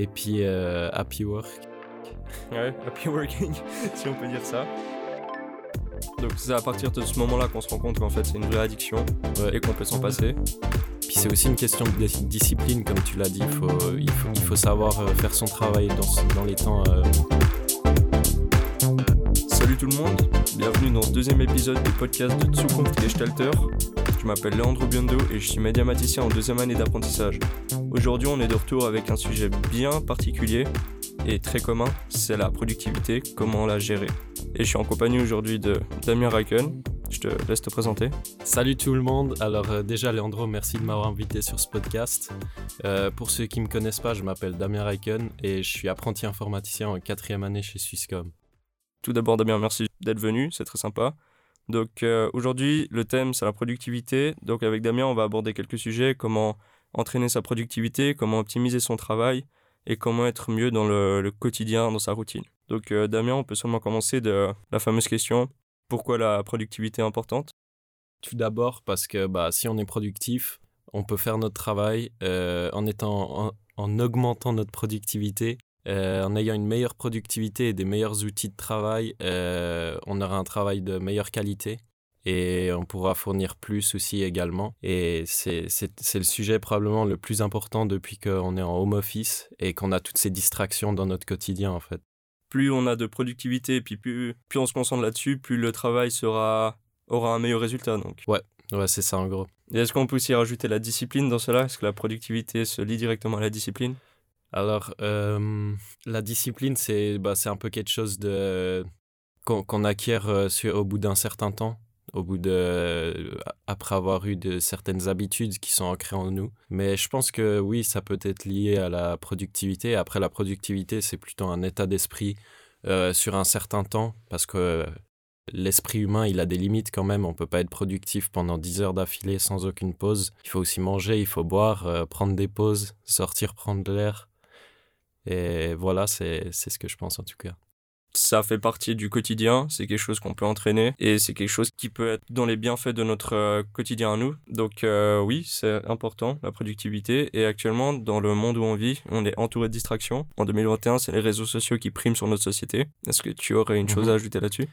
Et puis happy work. Ouais, happy working, si on peut dire ça. Donc c'est à partir de ce moment-là qu'on se rend compte qu'en fait c'est une vraie addiction et qu'on peut s'en passer. Puis c'est aussi une question de discipline, comme tu l'as dit. Il faut, il faut, il faut savoir faire son travail dans, dans les temps. Salut tout le monde, bienvenue dans ce deuxième épisode du podcast de Zukunft Gestalter. Je m'appelle Leandro Biondo et je suis médiamaticien en deuxième année d'apprentissage. Aujourd'hui on est de retour avec un sujet bien particulier et très commun, c'est la productivité, comment la gérer. Et je suis en compagnie aujourd'hui de Damien Raken. Je te laisse te présenter. Salut tout le monde. Alors euh, déjà Leandro, merci de m'avoir invité sur ce podcast. Euh, pour ceux qui ne me connaissent pas, je m'appelle Damien Raken et je suis apprenti informaticien en quatrième année chez Swisscom. Tout d'abord Damien, merci d'être venu, c'est très sympa. Donc euh, aujourd'hui, le thème c'est la productivité. Donc avec Damien, on va aborder quelques sujets, comment entraîner sa productivité, comment optimiser son travail, et comment être mieux dans le, quotidien, dans sa routine. Donc euh, Damien, on peut seulement commencer de la fameuse question, pourquoi la productivité est importante? Tout d'abord parce que bah, si on est productif, on peut faire notre travail euh, en, étant, en, augmentant notre productivité. Euh, en ayant une meilleure productivité et des meilleurs outils de travail, on aura un travail de meilleure qualité et on pourra fournir plus aussi également. Et c'est le sujet probablement le plus important depuis qu'on est en home office et qu'on a toutes ces distractions dans notre quotidien en fait. Plus on a de productivité et puis plus, plus on se concentre là-dessus, plus le travail sera, aura un meilleur résultat. Donc. Ouais, ouais c'est ça en gros. Est-ce qu'on peut aussi rajouter la discipline dans cela? Est-ce que la productivité se lie directement à la discipline? Alors, euh, la discipline, c'est bah, un peu quelque chose de qu'on acquiert euh, au bout d'un certain temps au bout de après avoir eu de certaines habitudes qui sont ancrées en nous. Mais je pense que oui ça peut être lié à la productivité. Après la productivité c'est plutôt un état d'esprit euh, sur un certain temps parce que l'esprit humain il a des limites quand même. On peut pas être productif pendant 10 heures d'affilée sans aucune pause. Il faut aussi manger il faut boire euh, prendre des pauses sortir prendre de l'air. Et voilà c'est ce que je pense en tout cas ça fait partie du quotidien, c'est quelque chose qu'on peut entraîner et c'est quelque chose qui peut être dans les bienfaits de notre euh, quotidien à nous. Donc euh, oui, c'est important, la productivité. Et actuellement, dans le monde où on vit, on est entouré de distractions. En 2021, c'est les réseaux sociaux qui priment sur notre société. Est-ce que tu aurais une chose mhm. à ajouter là-dessus?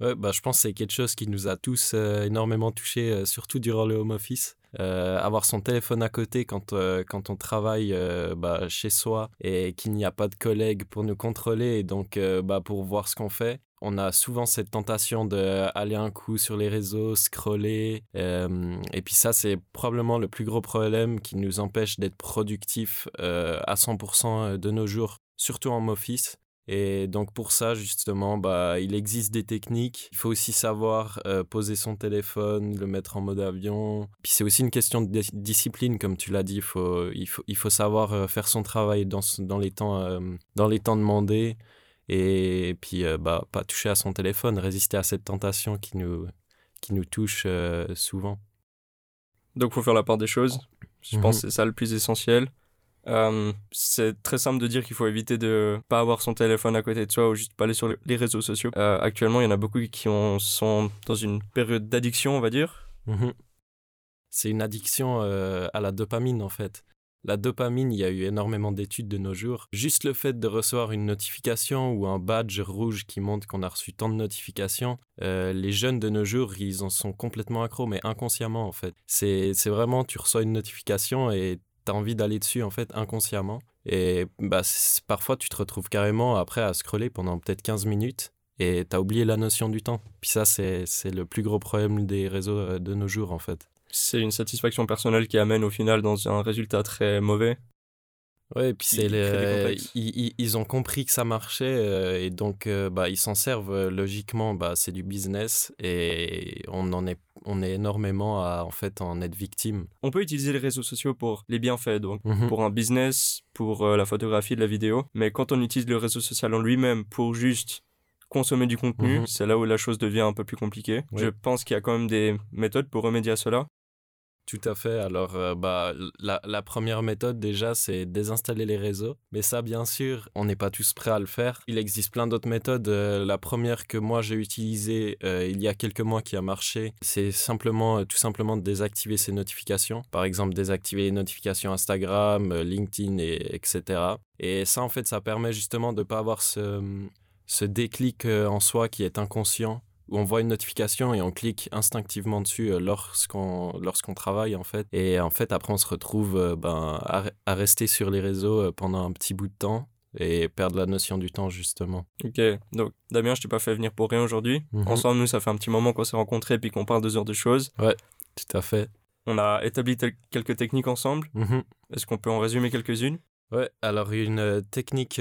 Ouais, bah, je pense que c'est quelque chose qui nous a tous euh, énormément touchés, surtout durant le home office. Euh, avoir son téléphone à côté quand, euh, quand on travaille euh, bah, chez soi et qu'il n'y a pas de collègues pour nous contrôler et donc bah, pour voir ce qu'on fait. On a souvent cette tentation d'aller un coup sur les réseaux, scroller. et puis ça, c'est probablement le plus gros problème qui nous empêche d'être productifs à 100% de nos jours, surtout en office. Et donc pour ça, justement, bah, il existe des techniques. Il faut aussi savoir euh, poser son téléphone, le mettre en mode avion. Puis c'est aussi une question de discipline, comme tu l'as dit. Il faut, il faut, il faut savoir euh, faire son travail dans, dans, les, temps, euh, dans les temps demandés. Et puis, bah, pas toucher à son téléphone, résister à cette tentation qui nous, qui nous touche souvent. Donc il faut faire la part des choses. Je pense mhm. que c'est ça le plus essentiel. Euh, c'est très simple de dire qu'il faut éviter de pas avoir son téléphone à côté de soi ou juste pas aller sur les réseaux sociaux. Euh, actuellement, il y en a beaucoup qui sont dans une période d'addiction, on va dire. Mhm. C'est une addiction euh, à la dopamine en fait. La dopamine, il y a eu énormément d'études de nos jours. Juste le fait de recevoir une notification ou un badge rouge qui montre qu'on a reçu tant de notifications, les jeunes de nos jours, ils en sont complètement accros, mais inconsciemment en fait. C'est vraiment, tu reçois une notification et envie d'aller dessus en fait inconsciemment. Et bah, parfois tu te retrouves carrément après à scroller pendant peut-être 15 minutes et tu as oublié la notion du temps. Puis ça, c'est le plus gros problème des réseaux euh, de nos jours en fait. C'est une satisfaction personnelle qui amène au final dans un résultat très mauvais. Ouais, et puis c'est ils, ils, ont compris que ça marchait euh, et donc euh, bah, ils s'en servent logiquement. Bah, c'est du business et on en est on est énormément à en fait en être victime. On peut utiliser les réseaux sociaux pour les bienfaits, donc mhm. pour un business, pour euh, la photographie, de la vidéo. Mais quand on utilise le réseau social en lui-même pour juste consommer du contenu, mhm. c'est là où la chose devient un peu plus compliquée. Je pense qu'il y a quand même des méthodes pour remédier à cela. Tout à fait. Alors, euh, bah, la, première méthode, déjà, c'est désinstaller les réseaux. Mais ça, bien sûr, on n'est pas tous prêts à le faire. Il existe plein d'autres méthodes. Euh, la première que moi, j'ai utilisée euh, il y a quelques mois qui a marché, c'est simplement, tout simplement de désactiver ces notifications. Par exemple, désactiver les notifications Instagram, LinkedIn, et, etc. Et ça, en fait, ça permet justement de ne pas avoir ce, ce déclic en soi qui est inconscient on voit une notification et on clique instinctivement dessus euh, lorsqu'on lorsqu'on travaille en fait et en fait après on se retrouve euh, ben, à, rester sur les réseaux euh, pendant un petit bout de temps et perdre la notion du temps justement. Ok, donc Damien, je t'ai pas fait venir pour rien aujourd'hui. Mhm. Ensemble, nous, ça fait un petit moment qu'on s'est rencontrés et puis qu'on parle deux heures de choses. Ouais, tout à fait. On a établi quelques techniques ensemble. Mhm. Est-ce qu'on peut en résumer quelques-unes? Ouais, alors une technique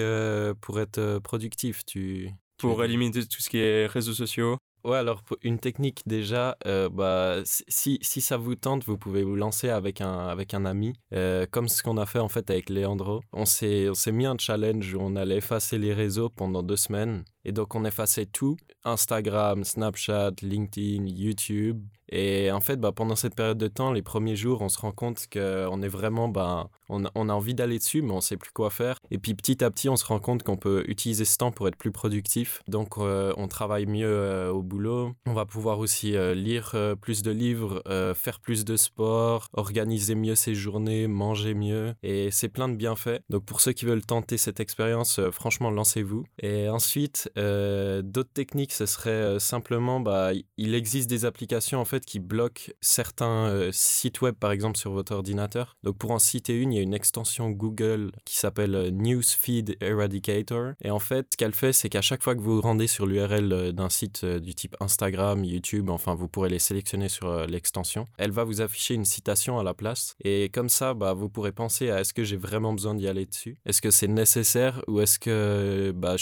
pour être productif, tu... Pour éliminer tout ce qui est réseaux sociaux Ouais, alors une technique déjà, euh, bah, si, si ça vous tente, vous pouvez vous lancer avec un, avec un ami, euh, comme ce qu'on a fait en fait avec Leandro. On s'est mis un challenge où on allait effacer les réseaux pendant deux semaines. Et donc on effaçait tout, Instagram, Snapchat, LinkedIn, YouTube, et en fait, bah, pendant cette période de temps, les premiers jours, on se rend compte qu'on est vraiment, bah, on, a envie d'aller dessus, mais on sait plus quoi faire. Et puis petit à petit, on se rend compte qu'on peut utiliser ce temps pour être plus productif. Donc, euh, on travaille mieux euh, au boulot. On va pouvoir aussi euh, lire plus de livres, faire plus de sport, organiser mieux ses journées, manger mieux. Et c'est plein de bienfaits. Donc, pour ceux qui veulent tenter cette expérience, franchement, lancez-vous. Et ensuite, d'autres techniques, ce serait simplement, bah, il existe des applications en fait qui bloque certains euh, sites web, par exemple, sur votre ordinateur. Donc, pour en citer une, il y a une extension Google qui s'appelle euh, Newsfeed Eradicator. Et en fait, ce qu'elle fait, c'est qu'à chaque fois que vous vous rendez sur l'URL euh, d'un site du type Instagram, YouTube, enfin, vous pourrez les sélectionner sur l'extension, elle va vous afficher une citation à la place. Et comme ça, bah, vous pourrez penser à est-ce que j'ai vraiment besoin d'y aller dessus? Est-ce que c'est nécessaire? Ou est-ce que bah,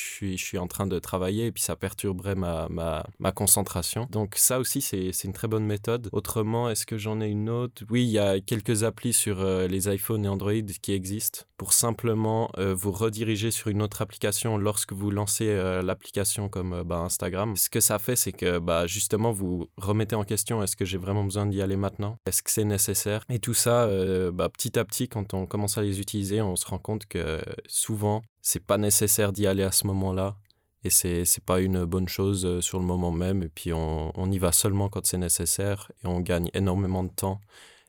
suis, je suis en train de travailler et puis ça perturberait ma, ma, ma concentration Donc, ça aussi, c'est une très bonne méthode. Autrement, est-ce que j'en ai une autre? Oui, il y a quelques applis sur euh, les iPhones et Android qui existent pour simplement euh, vous rediriger sur une autre application lorsque vous lancez euh, l'application comme bah, Instagram. Ce que ça fait, c'est que bah, justement, vous remettez en question est-ce que j'ai vraiment besoin d'y aller maintenant? Est-ce que c'est nécessaire? Et tout ça, bah, petit à petit, quand on commence à les utiliser, on se rend compte que souvent, c'est pas nécessaire d'y aller à ce moment-là et c'est n'est pas une bonne chose euh, sur le moment même et puis on, on y va seulement quand c'est nécessaire et on gagne énormément de temps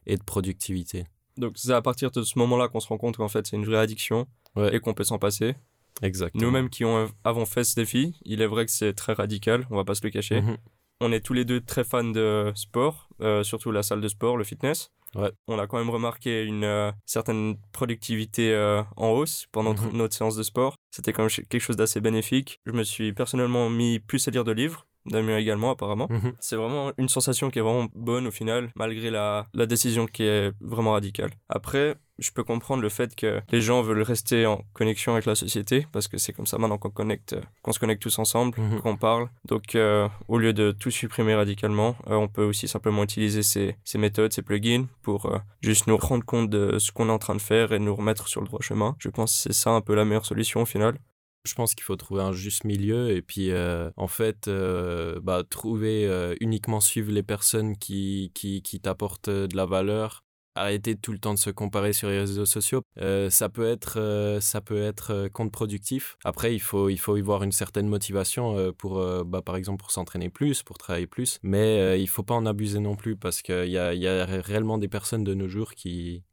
et de productivité. Donc c'est à partir de ce moment-là qu'on se rend compte qu'en fait c'est une vraie addiction et qu'on peut s'en passer. Exactement. Nous-mêmes qui ont, avons fait ce défi, il est vrai que c'est très radical, on va pas se le cacher. Mhm. On est tous les deux très fans de sport, euh, surtout la salle de sport, le fitness. Ouais. On a quand même remarqué une euh, certaine productivité en hausse pendant mhm. notre séance de sport. C'était quand même quelque chose d'assez bénéfique. Je me suis personnellement mis plus à lire de livres. Damien également apparemment. Mhm. C'est vraiment une sensation qui est vraiment bonne au final, malgré la, la décision qui est vraiment radicale. Après, je peux comprendre le fait que les gens veulent rester en connexion avec la société parce que c'est comme ça maintenant qu'on connecte, qu'on se connecte tous ensemble, mhm. qu'on parle. Donc, euh, au lieu de tout supprimer radicalement, euh, on peut aussi simplement utiliser ces, ces méthodes, ces plugins pour euh, juste nous rendre compte de ce qu'on est en train de faire et nous remettre sur le droit chemin. Je pense que c'est ça un peu la meilleure solution au final. Je pense qu'il faut trouver un juste milieu et puis en fait bah, trouver uniquement suivre les personnes qui, qui, qui t'apportent de la valeur arrêter tout le temps de se comparer sur les réseaux sociaux. Euh, ça peut être, euh, ça peut être euh, contre-productif. Après, il faut, il faut y voir une certaine motivation pour, bah, par exemple, pour s'entraîner plus, pour travailler plus. Mais il faut pas en abuser non plus parce qu'il y a, y a réellement des personnes de nos jours qui,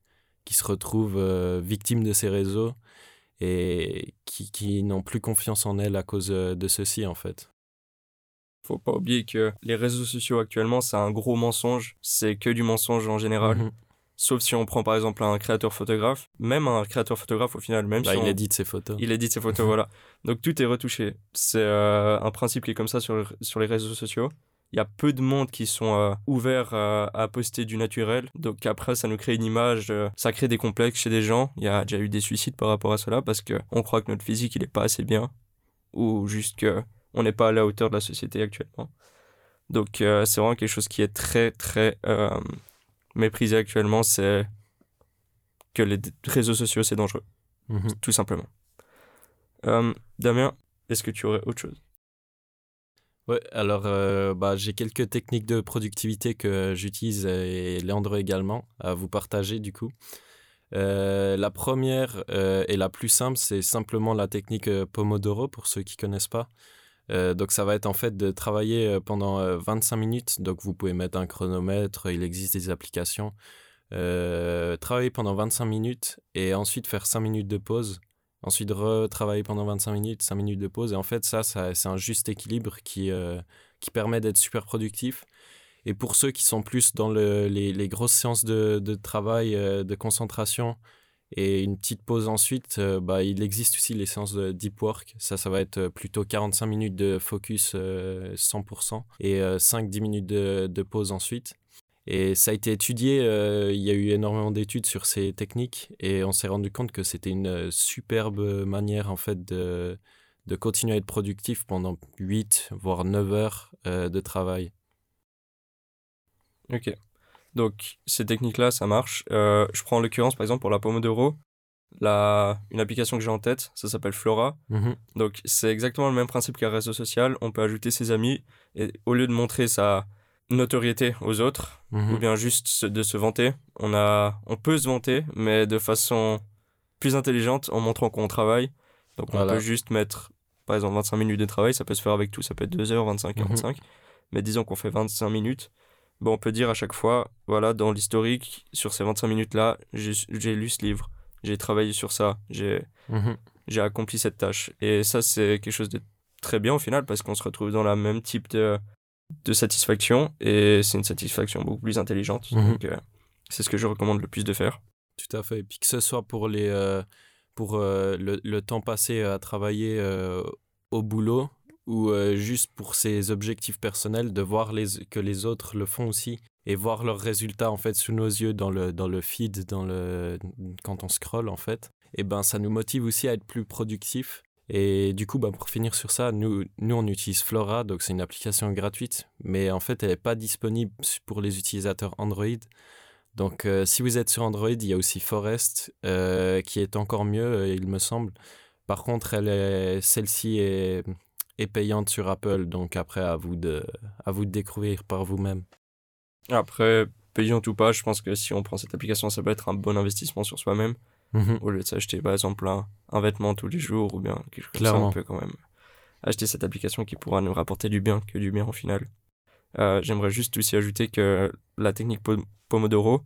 qui se retrouvent victimes de ces réseaux et qui, qui n'ont plus confiance en elles à cause de ceci, en fait faut pas oublier que les réseaux sociaux actuellement, c'est un gros mensonge. C'est que du mensonge en général. Mhm. Sauf si on prend par exemple un créateur photographe, même un créateur photographe au final, même bah, si il édite ses photos. Il édite ses photos, voilà. Donc tout est retouché. C'est euh, un principe qui est comme ça sur, sur les réseaux sociaux. Il y a peu de monde qui sont euh, ouverts euh, à poster du naturel. Donc après, ça nous crée une image, ça crée des complexes chez des gens. Il y a déjà eu des suicides par rapport à cela parce qu'on croit que notre physique, il n'est pas assez bien. Ou juste qu'on n'est pas à la hauteur de la société actuellement. Donc c'est vraiment quelque chose qui est très, très mépriser actuellement, c'est que les réseaux sociaux, c'est dangereux. Mhm. Tout simplement. Euh, Damien, est-ce que tu aurais autre chose? Ouais, alors bah, j'ai quelques techniques de productivité que j'utilise et Leandro également à vous partager du coup. la première et la plus simple, c'est simplement la technique Pomodoro pour ceux qui connaissent pas. Donc ça va être en fait de travailler pendant 25 minutes. Donc vous pouvez mettre un chronomètre, il existe des applications. travailler pendant 25 minutes et ensuite faire 5 minutes de pause ensuite retravailler pendant 25 minutes, 5 minutes de pause. Et en fait, ça, ça c'est un juste équilibre qui, euh, qui permet d'être super productif. Et pour ceux qui sont plus dans le, les, les, grosses séances de, de travail, euh, de concentration, et une petite pause ensuite, euh, bah, il existe aussi les séances de deep work. Ça, ça va être plutôt 45 minutes de focus 100% et 5-10 minutes de, pause ensuite. Et ça a été étudié, euh, il y a eu énormément d'études sur ces techniques et on s'est rendu compte que c'était une euh, superbe manière en fait de, de continuer à être productif pendant 8 voire 9 heures euh, de travail. Ok. Donc ces techniques-là, ça marche. je prends en l'occurrence par exemple pour la Pomodoro, la, une application que j'ai en tête, ça s'appelle Flora. Mmh Donc c'est exactement le même principe qu'un réseau social. On peut ajouter ses amis et au lieu de montrer sa notoriété aux autres ou mhm. bien juste de se vanter. On, a, on peut se vanter, mais de façon plus intelligente en montrant qu'on travaille. Donc on peut juste mettre, par exemple, 25 minutes de travail, ça peut se faire avec tout, ça peut être 2 heures, 25, 45. Mais disons qu'on fait 25 minutes. Bon, on peut dire à chaque fois, voilà, dans l'historique, sur ces 25 minutes-là, j'ai lu ce livre, j'ai travaillé sur ça, j'ai mhm. j'ai accompli cette tâche. Et ça, c'est quelque chose de très bien au final, parce qu'on se retrouve dans le même type de, de satisfaction et c'est une satisfaction beaucoup plus intelligente. Mhm. Donc, euh, c'est ce que je recommande le plus de faire. Tout à fait. Et puis que ce soit pour, les, euh, pour euh, le, le, temps passé à travailler au boulot ou juste pour ses objectifs personnels, de voir que les autres le font aussi et voir leurs résultats en fait sous nos yeux dans le, dans le feed, dans le, quand on scrolle en fait, et ben ça nous motive aussi à être plus productif et du coup, bah, pour finir sur ça, nous, nous, on utilise Flora, donc c'est une application gratuite, mais en fait, elle n'est pas disponible pour les utilisateurs Android. Donc, euh, si vous êtes sur Android, il y a aussi Forest, euh, qui est encore mieux, euh, il me semble. Par contre, celle-ci est, payante sur Apple, donc après, à vous de, à vous de découvrir par vous-même. Après, payante ou pas, je pense que si on prend cette application, ça peut être un bon investissement sur soi-même. Mhm. Au lieu de s'acheter par exemple un, un, vêtement tous les jours ou bien quelque chose comme ça, on peut quand même acheter cette application qui pourra nous rapporter du bien que du bien au final. Euh, j'aimerais juste aussi ajouter que la technique Pomodoro,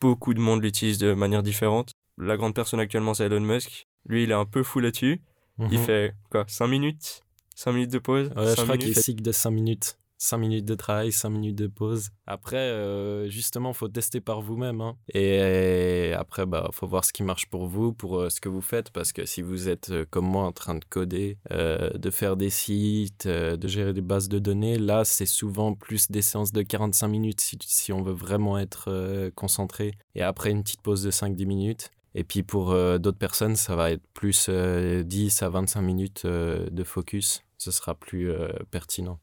beaucoup de monde l'utilise de manière différente. La grande personne actuellement, c'est Elon Musk. Lui, il est un peu fou là-dessus. Il mhm. fait quoi 5 minutes? 5 minutes de pause ouais, Je crois qu'il cycle de 5 minutes. 5 minutes de travail, 5 minutes de pause. Après, euh, justement, il faut tester par vous-même. Hein. Et, après, bah, faut voir ce qui marche pour vous, pour euh, ce que vous faites. Parce que si vous êtes euh, comme moi en train de coder, de faire des sites, de gérer des bases de données, là, c'est souvent plus des séances de 45 minutes si, si on veut vraiment être concentré. Et après, une petite pause de 5-10 minutes. Et puis pour d'autres personnes, ça va être plus 10 à 25 minutes de focus. Ce sera plus pertinent.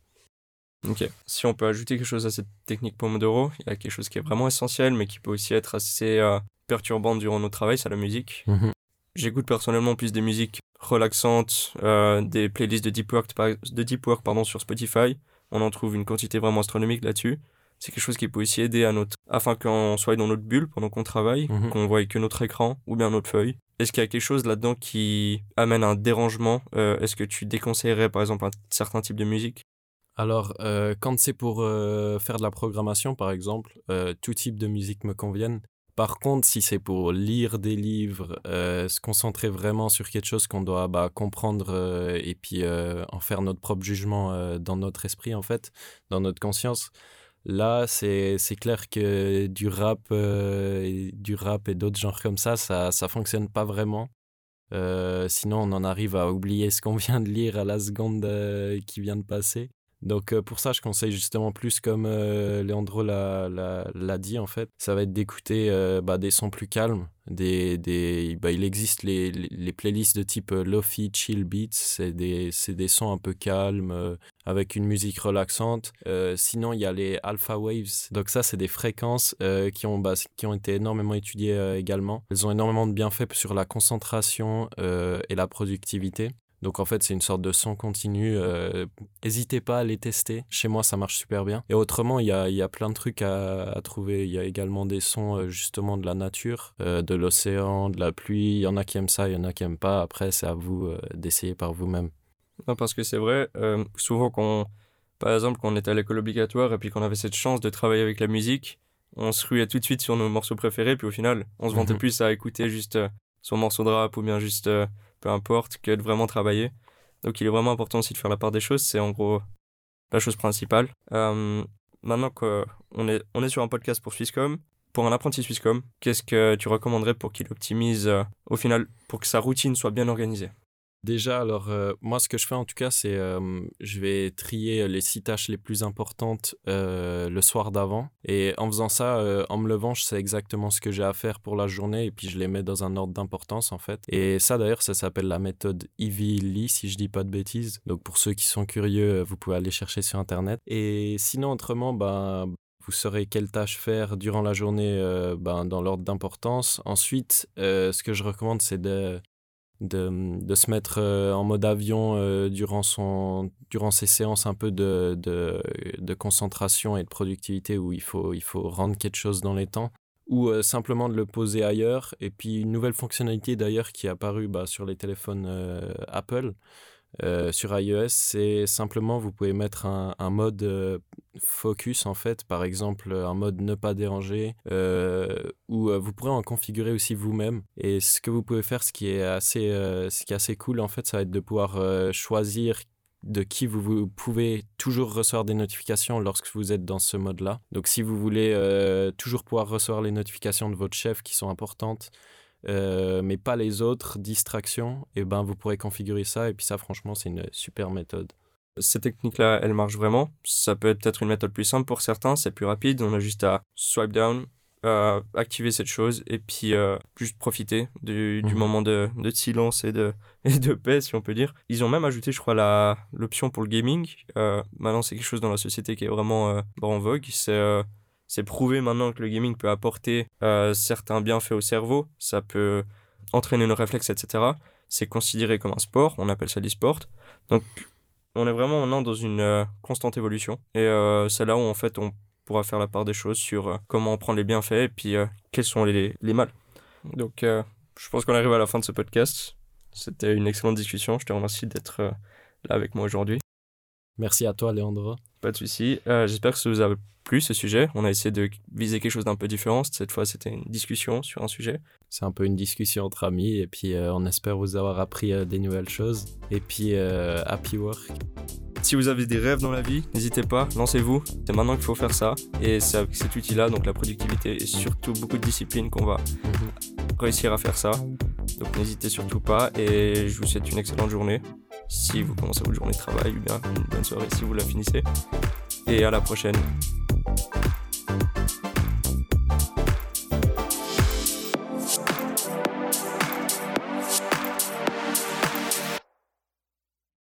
Ok. Si on peut ajouter quelque chose à cette technique Pomodoro, il y a quelque chose qui est vraiment essentiel, mais qui peut aussi être assez euh, perturbant durant notre travail, c'est la musique. Mhm. J'écoute personnellement plus des musiques relaxantes, euh, des playlists de deep work, de deep work pardon, sur Spotify. On en trouve une quantité vraiment astronomique là-dessus. C'est quelque chose qui peut aussi aider à notre, afin qu'on soit dans notre bulle pendant qu'on travaille, mhm. qu'on voit que notre écran ou bien notre feuille. Est-ce qu'il y a quelque chose là-dedans qui amène un dérangement euh, Est-ce que tu déconseillerais par exemple un certain type de musique? Alors, euh, quand c'est pour euh, faire de la programmation, par exemple, tout type de musique me convienne. Par contre, si c'est pour lire des livres, se concentrer vraiment sur quelque chose qu'on doit bah, comprendre et puis en faire notre propre jugement dans notre esprit, en fait, dans notre conscience, là, c'est clair que du rap, et, du rap et d'autres genres comme ça, ça ne fonctionne pas vraiment. sinon, on en arrive à oublier ce qu'on vient de lire à la seconde qui vient de passer. Donc euh, pour ça, je conseille justement plus comme euh, Leandro l'a dit en fait, ça va être d'écouter euh, bah, des sons plus calmes. Des, des, bah, il existe les, les, playlists de type Lofi, Chill Beats, c'est des, des sons un peu calmes avec une musique relaxante. sinon, il y a les Alpha Waves, donc ça c'est des fréquences qui, ont, bah, qui ont été énormément étudiées également. Elles ont énormément de bienfaits sur la concentration et la productivité. Donc en fait, c'est une sorte de son continu. N'hésitez pas à les tester. Chez moi, ça marche super bien. Et autrement, il y a, y a, plein de trucs à, à, trouver. Il y a également des sons justement de la nature, de l'océan, de la pluie. Il y en a qui aiment ça, il y en a qui n'aiment pas. Après, c'est à vous d'essayer par vous-même. Non, parce que c'est vrai, souvent quand, par exemple, quand on était à l'école obligatoire et puis qu'on avait cette chance de travailler avec la musique, on se ruait tout de suite sur nos morceaux préférés, puis au final, on se vantait mhm. plus à écouter juste euh, son morceau de rap ou bien juste euh, peu importe que de vraiment travailler. Donc il est vraiment important aussi de faire la part des choses, c'est en gros la chose principale. Euh, maintenant qu'on est, on est sur un podcast pour Swisscom, pour un apprenti Swisscom, qu'est-ce que tu recommanderais pour qu'il optimise au final, pour que sa routine soit bien organisée? Déjà, alors, euh, moi, ce que je fais en tout cas, c'est euh, je vais trier les six tâches les plus importantes euh, le soir d'avant. Et en faisant ça, en me levant, je sais exactement ce que j'ai à faire pour la journée et puis je les mets dans un ordre d'importance en fait. Et ça, d'ailleurs, ça s'appelle la méthode Ivy Lee, si je dis pas de bêtises. Donc, pour ceux qui sont curieux, vous pouvez aller chercher sur Internet. Et sinon, autrement, ben, vous saurez quelle tâche faire durant la journée ben, dans l'ordre d'importance. Ensuite, ce que je recommande, c'est de de, de, se mettre euh, en mode avion euh, durant, son, durant ses séances un peu de, de, de, concentration et de productivité où il faut, il faut rendre quelque chose dans les temps ou euh, simplement de le poser ailleurs. Et puis une nouvelle fonctionnalité d'ailleurs qui est apparue bah, sur les téléphones Apple, euh, sur iOS, c'est simplement, vous pouvez mettre un, mode euh, focus, en fait, par exemple, un mode ne pas déranger, euh, ou vous pourrez en configurer aussi vous-même. Et ce que vous pouvez faire, ce qui est assez, ce qui est assez cool, en fait, ça va être de pouvoir choisir de qui vous, vous, pouvez toujours recevoir des notifications lorsque vous êtes dans ce mode-là. Donc si vous voulez toujours pouvoir recevoir les notifications de votre chef qui sont importantes, euh, mais pas les autres distractions, et ben vous pourrez configurer ça. Et puis ça, franchement, c'est une super méthode. Cette technique-là, elle marche vraiment. Ça peut être peut-être une méthode plus simple pour certains, c'est plus rapide. On a juste à swipe down, euh, activer cette chose et puis euh, juste profiter du, du mhm. moment de, de, silence et de, et de paix, si on peut dire. Ils ont même ajouté, je crois, l'option pour le gaming. maintenant, c'est quelque chose dans la société qui est vraiment en vogue. C'est c'est prouvé maintenant que le gaming peut apporter euh, certains bienfaits au cerveau, ça peut entraîner nos réflexes, etc. C'est considéré comme un sport, on appelle ça l'e-sport. Donc on est vraiment maintenant dans une euh, constante évolution. Et euh, c'est là où en fait on pourra faire la part des choses sur comment on prend les bienfaits et puis quels sont les, les mal. Donc je pense qu'on arrive à la fin de ce podcast. C'était une excellente discussion. Je te remercie d'être là avec moi aujourd'hui. Merci à toi, Léandre. Pas de souci. J'espère que ça vous a plu ce sujet. On a essayé de viser quelque chose d'un peu différent. Cette fois, c'était une discussion sur un sujet. C'est un peu une discussion entre amis et puis euh, on espère vous avoir appris euh, des nouvelles choses. Et puis, happy work. Si vous avez des rêves dans la vie, n'hésitez pas, lancez-vous. C'est maintenant qu'il faut faire ça. Et c'est avec cet outil-là, donc la productivité et surtout beaucoup de discipline, qu'on va mhm. réussir à faire ça. Donc n'hésitez surtout pas et je vous souhaite une excellente journée si vous commencez votre journée de travail ou bien une bonne soirée si vous la finissez. Et à la prochaine.